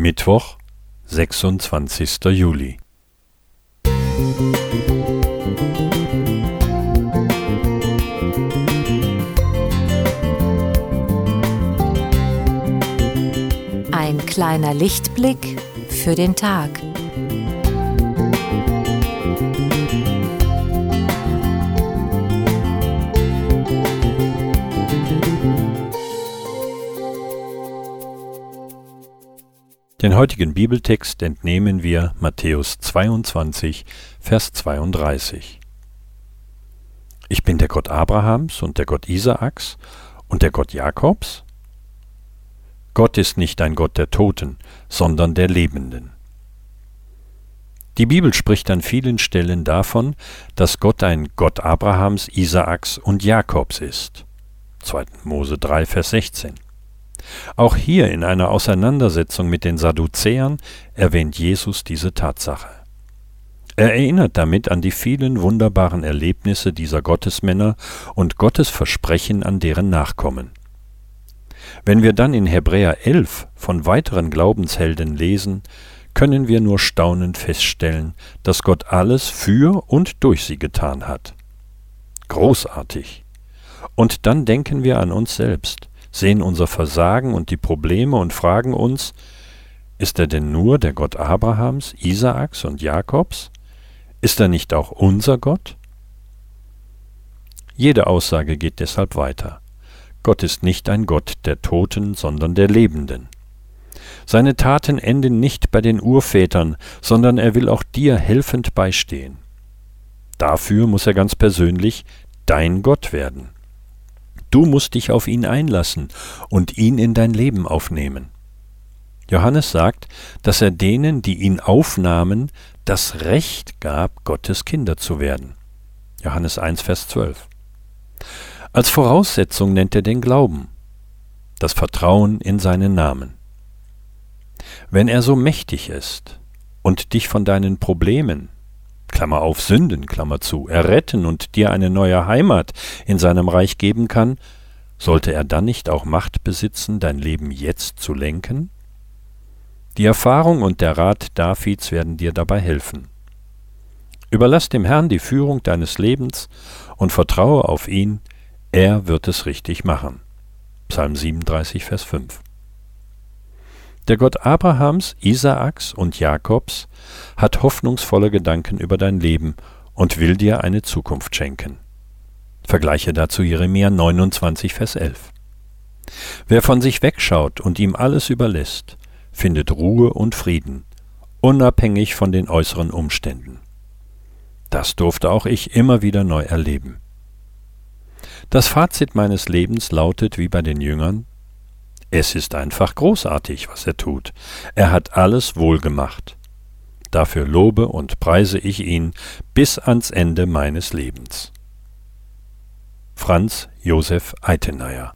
Mittwoch, sechsundzwanzigster Juli. Ein kleiner Lichtblick für den Tag. Den heutigen Bibeltext entnehmen wir Matthäus 22, Vers 32. Ich bin der Gott Abrahams und der Gott Isaaks und der Gott Jakobs? Gott ist nicht ein Gott der Toten, sondern der Lebenden. Die Bibel spricht an vielen Stellen davon, dass Gott ein Gott Abrahams, Isaaks und Jakobs ist. 2. Mose 3, Vers 16. Auch hier in einer Auseinandersetzung mit den Sadduzäern erwähnt Jesus diese Tatsache. Er erinnert damit an die vielen wunderbaren Erlebnisse dieser Gottesmänner und Gottes Versprechen an deren Nachkommen. Wenn wir dann in Hebräer 11 von weiteren Glaubenshelden lesen, können wir nur staunend feststellen, dass Gott alles für und durch sie getan hat. Großartig. Und dann denken wir an uns selbst sehen unser Versagen und die Probleme und fragen uns, ist er denn nur der Gott Abrahams, Isaaks und Jakobs? Ist er nicht auch unser Gott? Jede Aussage geht deshalb weiter. Gott ist nicht ein Gott der Toten, sondern der Lebenden. Seine Taten enden nicht bei den Urvätern, sondern er will auch dir helfend beistehen. Dafür muss er ganz persönlich dein Gott werden. Du musst dich auf ihn einlassen und ihn in dein Leben aufnehmen. Johannes sagt, dass er denen, die ihn aufnahmen, das Recht gab, Gottes Kinder zu werden. Johannes 1, Vers 12. Als Voraussetzung nennt er den Glauben, das Vertrauen in seinen Namen. Wenn er so mächtig ist und dich von deinen Problemen, Klammer auf Sünden, Klammer zu, erretten und dir eine neue Heimat in seinem Reich geben kann, sollte er dann nicht auch Macht besitzen, dein Leben jetzt zu lenken? Die Erfahrung und der Rat Davids werden dir dabei helfen. Überlass dem Herrn die Führung deines Lebens und vertraue auf ihn, er wird es richtig machen. Psalm 37, Vers 5. Der Gott Abrahams, Isaaks und Jakobs hat hoffnungsvolle Gedanken über dein Leben und will dir eine Zukunft schenken. Vergleiche dazu Jeremia 29, Vers 11. Wer von sich wegschaut und ihm alles überlässt, findet Ruhe und Frieden, unabhängig von den äußeren Umständen. Das durfte auch ich immer wieder neu erleben. Das Fazit meines Lebens lautet wie bei den Jüngern, es ist einfach großartig, was er tut. Er hat alles wohl gemacht. Dafür lobe und preise ich ihn bis ans Ende meines Lebens. Franz Josef Eitenayer